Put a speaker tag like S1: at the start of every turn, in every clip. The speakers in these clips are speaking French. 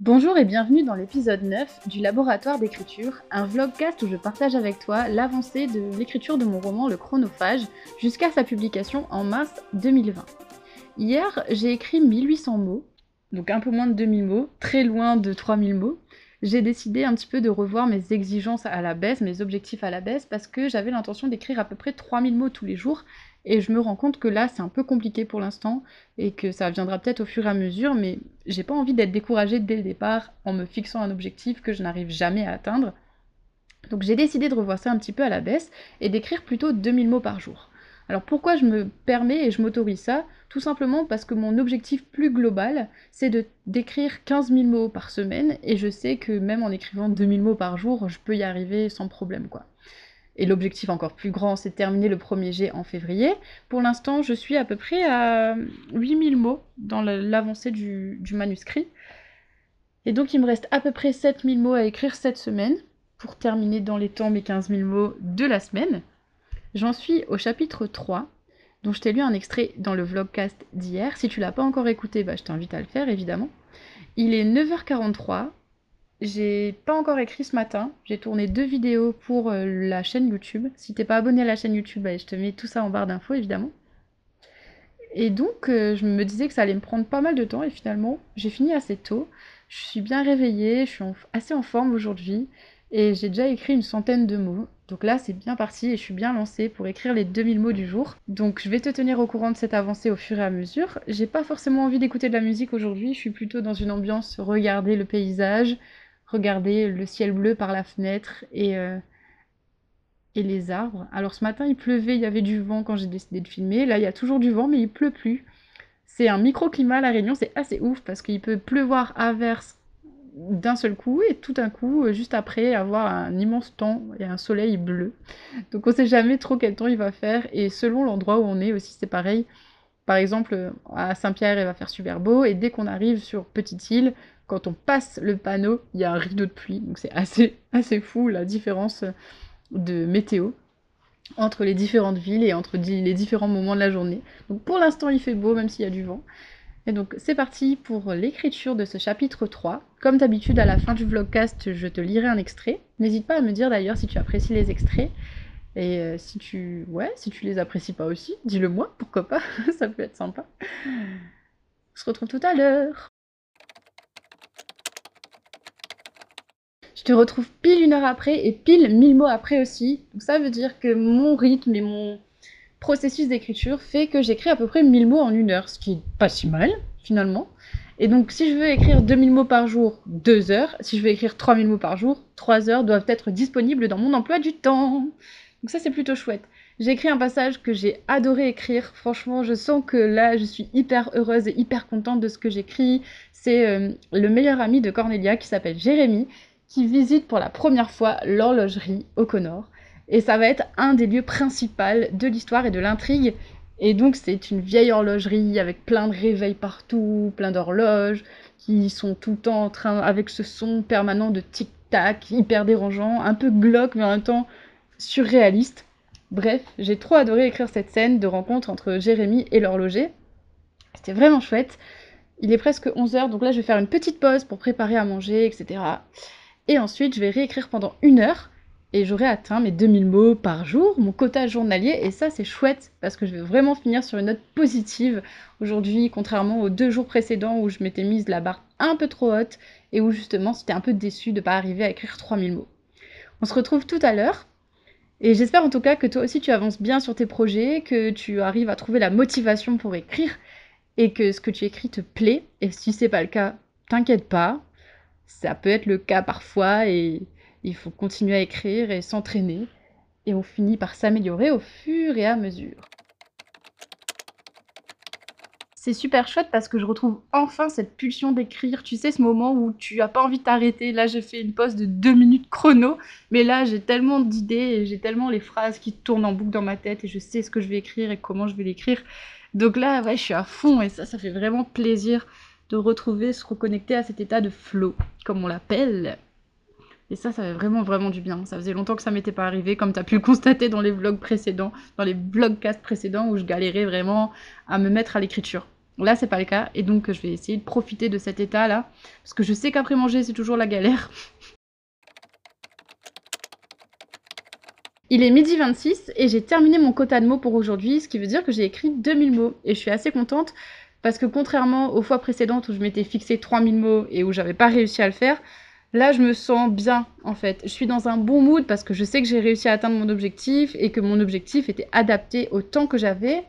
S1: Bonjour et bienvenue dans l'épisode 9 du Laboratoire d'écriture, un vlogcast où je partage avec toi l'avancée de l'écriture de mon roman Le Chronophage jusqu'à sa publication en mars 2020. Hier, j'ai écrit 1800 mots, donc un peu moins de 2000 mots, très loin de 3000 mots. J'ai décidé un petit peu de revoir mes exigences à la baisse, mes objectifs à la baisse, parce que j'avais l'intention d'écrire à peu près 3000 mots tous les jours, et je me rends compte que là, c'est un peu compliqué pour l'instant et que ça viendra peut-être au fur et à mesure, mais j'ai pas envie d'être découragée dès le départ en me fixant un objectif que je n'arrive jamais à atteindre. Donc j'ai décidé de revoir ça un petit peu à la baisse et d'écrire plutôt 2000 mots par jour. Alors pourquoi je me permets et je m'autorise ça? Tout simplement parce que mon objectif plus global, c'est de d'écrire 15 000 mots par semaine, et je sais que même en écrivant 2000 mots par jour, je peux y arriver sans problème quoi. Et l'objectif encore plus grand, c'est de terminer le premier jet en février. Pour l'instant, je suis à peu près à 8000 mots dans l'avancée du, manuscrit. Et donc, il me reste à peu près 7000 mots à écrire cette semaine pour terminer dans les temps mes 15 000 mots de la semaine. J'en suis au chapitre 3, dont je t'ai lu un extrait dans le vlogcast d'hier. Si tu l'as pas encore écouté, bah, je t'invite à le faire, évidemment. Il est 9h43, j'ai pas encore écrit ce matin. J'ai tourné deux vidéos pour euh, la chaîne YouTube. Si t'es pas abonné à la chaîne YouTube, bah, je te mets tout ça en barre d'infos évidemment. Et donc euh, je me disais que ça allait me prendre pas mal de temps et finalement j'ai fini assez tôt. Je suis bien réveillée, je suis assez en forme aujourd'hui et j'ai déjà écrit une centaine de mots. Donc là c'est bien parti et je suis bien lancée pour écrire les 2000 mots du jour. Donc je vais te tenir au courant de cette avancée au fur et à mesure. J'ai pas forcément envie d'écouter de la musique aujourd'hui, je suis plutôt dans une ambiance regarder le paysage, regarder le ciel bleu par la fenêtre et, euh, et les arbres. Alors ce matin il pleuvait, il y avait du vent quand j'ai décidé de filmer. Là il y a toujours du vent mais il pleut plus. C'est un microclimat à La Réunion, c'est assez ouf parce qu'il peut pleuvoir à verse d'un seul coup et tout d'un coup, euh, juste après, avoir un immense temps et un soleil bleu. Donc on sait jamais trop quel temps il va faire et selon l'endroit où on est aussi c'est pareil. Par exemple, à Saint-Pierre, il va faire super beau, et dès qu'on arrive sur Petite Île, quand on passe le panneau, il y a un rideau de pluie. Donc c'est assez, assez fou la différence de météo entre les différentes villes et entre les différents moments de la journée. Donc pour l'instant il fait beau même s'il y a du vent. Et donc c'est parti pour l'écriture de ce chapitre 3. Comme d'habitude à la fin du vlogcast je te lirai un extrait. N'hésite pas à me dire d'ailleurs si tu apprécies les extraits. Et euh, si tu ouais, si tu les apprécies pas aussi, dis-le moi, pourquoi pas, ça peut être sympa. On se retrouve tout à l'heure. Je te retrouve pile une heure après et pile mille mots après aussi. Donc ça veut dire que mon rythme et mon processus d'écriture fait que j'écris à peu près 1000 mots en une heure, ce qui est pas si mal finalement. Et donc si je veux écrire 2000 mots par jour, 2 heures. Si je veux écrire 3000 mots par jour, 3 heures doivent être disponibles dans mon emploi du temps. Donc ça c'est plutôt chouette. J'ai écrit un passage que j'ai adoré écrire. Franchement, je sens que là, je suis hyper heureuse et hyper contente de ce que j'écris. C'est euh, le meilleur ami de Cornelia qui s'appelle Jérémy qui visite pour la première fois l'horlogerie au Connor. Et ça va être un des lieux principaux de l'histoire et de l'intrigue. Et donc c'est une vieille horlogerie avec plein de réveils partout, plein d'horloges qui sont tout le temps en train avec ce son permanent de tic-tac hyper dérangeant, un peu glauque mais en même temps surréaliste. Bref, j'ai trop adoré écrire cette scène de rencontre entre Jérémy et l'horloger. C'était vraiment chouette. Il est presque 11h, donc là je vais faire une petite pause pour préparer à manger, etc. Et ensuite, je vais réécrire pendant une heure et j'aurai atteint mes 2000 mots par jour, mon quota journalier, et ça c'est chouette parce que je vais vraiment finir sur une note positive aujourd'hui, contrairement aux deux jours précédents où je m'étais mise la barre un peu trop haute et où justement j'étais un peu déçue de ne pas arriver à écrire 3000 mots. On se retrouve tout à l'heure, et j'espère en tout cas que toi aussi tu avances bien sur tes projets, que tu arrives à trouver la motivation pour écrire, et que ce que tu écris te plaît, et si c'est pas le cas, t'inquiète pas, ça peut être le cas parfois et il faut continuer à écrire et s'entraîner. Et on finit par s'améliorer au fur et à mesure. C'est super chouette parce que je retrouve enfin cette pulsion d'écrire, tu sais ce moment où tu as pas envie de t'arrêter, là j'ai fait une pause de deux minutes chrono, mais là j'ai tellement d'idées et j'ai tellement les phrases qui tournent en boucle dans ma tête et je sais ce que je vais écrire et comment je vais l'écrire. Donc là ouais je suis à fond et ça ça fait vraiment plaisir de retrouver, se reconnecter à cet état de flow, comme on l'appelle. Et ça, ça fait vraiment, vraiment du bien. Ça faisait longtemps que ça m'était pas arrivé, comme tu as pu le constater dans les vlogs précédents, dans les vlogcasts précédents où je galérais vraiment à me mettre à l'écriture. Là, c'est pas le cas, et donc je vais essayer de profiter de cet état-là, parce que je sais qu'après manger, c'est toujours la galère. Il est midi 26 et j'ai terminé mon quota de mots pour aujourd'hui, ce qui veut dire que j'ai écrit 2000 mots. Et je suis assez contente parce que contrairement aux fois précédentes où je m'étais fixé 3000 mots et où j'avais pas réussi à le faire, là je me sens bien en fait. Je suis dans un bon mood parce que je sais que j'ai réussi à atteindre mon objectif et que mon objectif était adapté au temps que j'avais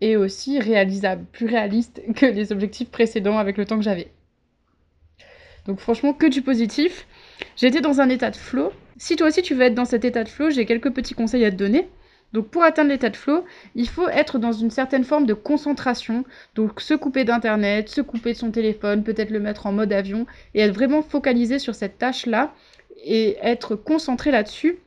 S1: et aussi réalisable, plus réaliste que les objectifs précédents avec le temps que j'avais. Donc franchement, que du positif. J'étais dans un état de flow. Si toi aussi tu veux être dans cet état de flow, j'ai quelques petits conseils à te donner. Donc pour atteindre l'état de flow, il faut être dans une certaine forme de concentration. Donc se couper d'internet, se couper de son téléphone, peut-être le mettre en mode avion et être vraiment focalisé sur cette tâche-là et être concentré là-dessus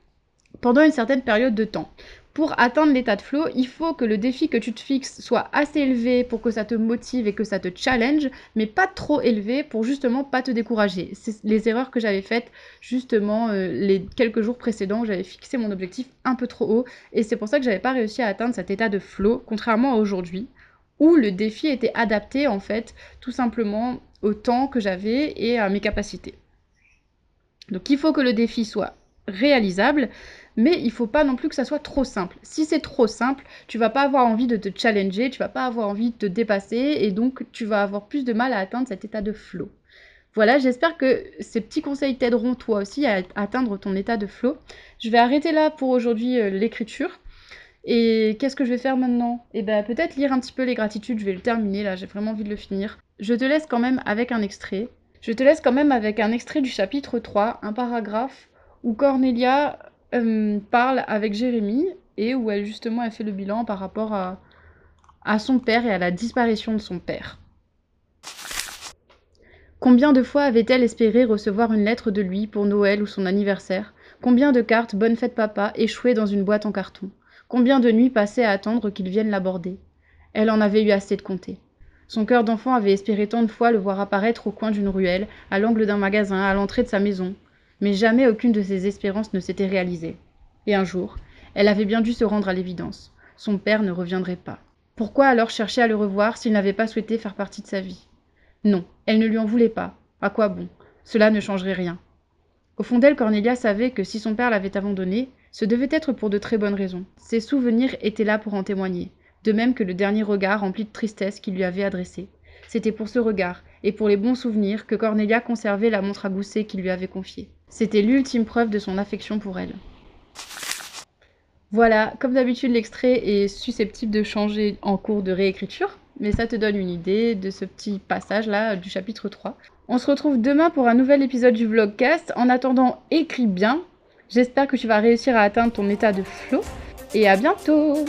S1: pendant une certaine période de temps pour atteindre l'état de flow, il faut que le défi que tu te fixes soit assez élevé pour que ça te motive et que ça te challenge, mais pas trop élevé pour justement pas te décourager. C'est les erreurs que j'avais faites justement euh, les quelques jours précédents où j'avais fixé mon objectif un peu trop haut et c'est pour ça que j'avais pas réussi à atteindre cet état de flow, contrairement à aujourd'hui où le défi était adapté en fait tout simplement au temps que j'avais et à mes capacités. Donc il faut que le défi soit réalisable, mais il faut pas non plus que ça soit trop simple. Si c'est trop simple, tu vas pas avoir envie de te challenger, tu vas pas avoir envie de te dépasser et donc tu vas avoir plus de mal à atteindre cet état de flow. Voilà, j'espère que ces petits conseils t'aideront toi aussi à atteindre ton état de flow. Je vais arrêter là pour aujourd'hui euh, l'écriture. Et qu'est-ce que je vais faire maintenant? Eh bien peut-être lire un petit peu les gratitudes, je vais le terminer là, j'ai vraiment envie de le finir. Je te laisse quand même avec un extrait. Je te laisse quand même avec un extrait du chapitre 3, un paragraphe où Cornelia euh, parle avec Jérémy et où elle justement a fait le bilan par rapport à, à son père et à la disparition de son père. Combien de fois avait-elle espéré recevoir une lettre de lui pour Noël ou son anniversaire? Combien de cartes Bonne fête papa échouées dans une boîte en carton? Combien de nuits passées à attendre qu'il vienne l'aborder? Elle en avait eu assez de compter. Son cœur d'enfant avait espéré tant de fois le voir apparaître au coin d'une ruelle, à l'angle d'un magasin, à l'entrée de sa maison, mais jamais aucune de ses espérances ne s'était réalisée. Et un jour, elle avait bien dû se rendre à l'évidence. Son père ne reviendrait pas. Pourquoi alors chercher à le revoir s'il n'avait pas souhaité faire partie de sa vie? Non, elle ne lui en voulait pas. À quoi bon? Cela ne changerait rien. Au fond d'elle, Cornelia savait que si son père l'avait abandonnée, ce devait être pour de très bonnes raisons. Ses souvenirs étaient là pour en témoigner, de même que le dernier regard rempli de tristesse qu'il lui avait adressé. C'était pour ce regard, et pour les bons souvenirs, que Cornelia conservait la montre à gousset qu'il lui avait confiée. C'était l'ultime preuve de son affection pour elle. Voilà, comme d'habitude, l'extrait est susceptible de changer en cours de réécriture, mais ça te donne une idée de ce petit passage-là du chapitre 3. On se retrouve demain pour un nouvel épisode du vlogcast. En attendant, écris bien. J'espère que tu vas réussir à atteindre ton état de flow. Et à bientôt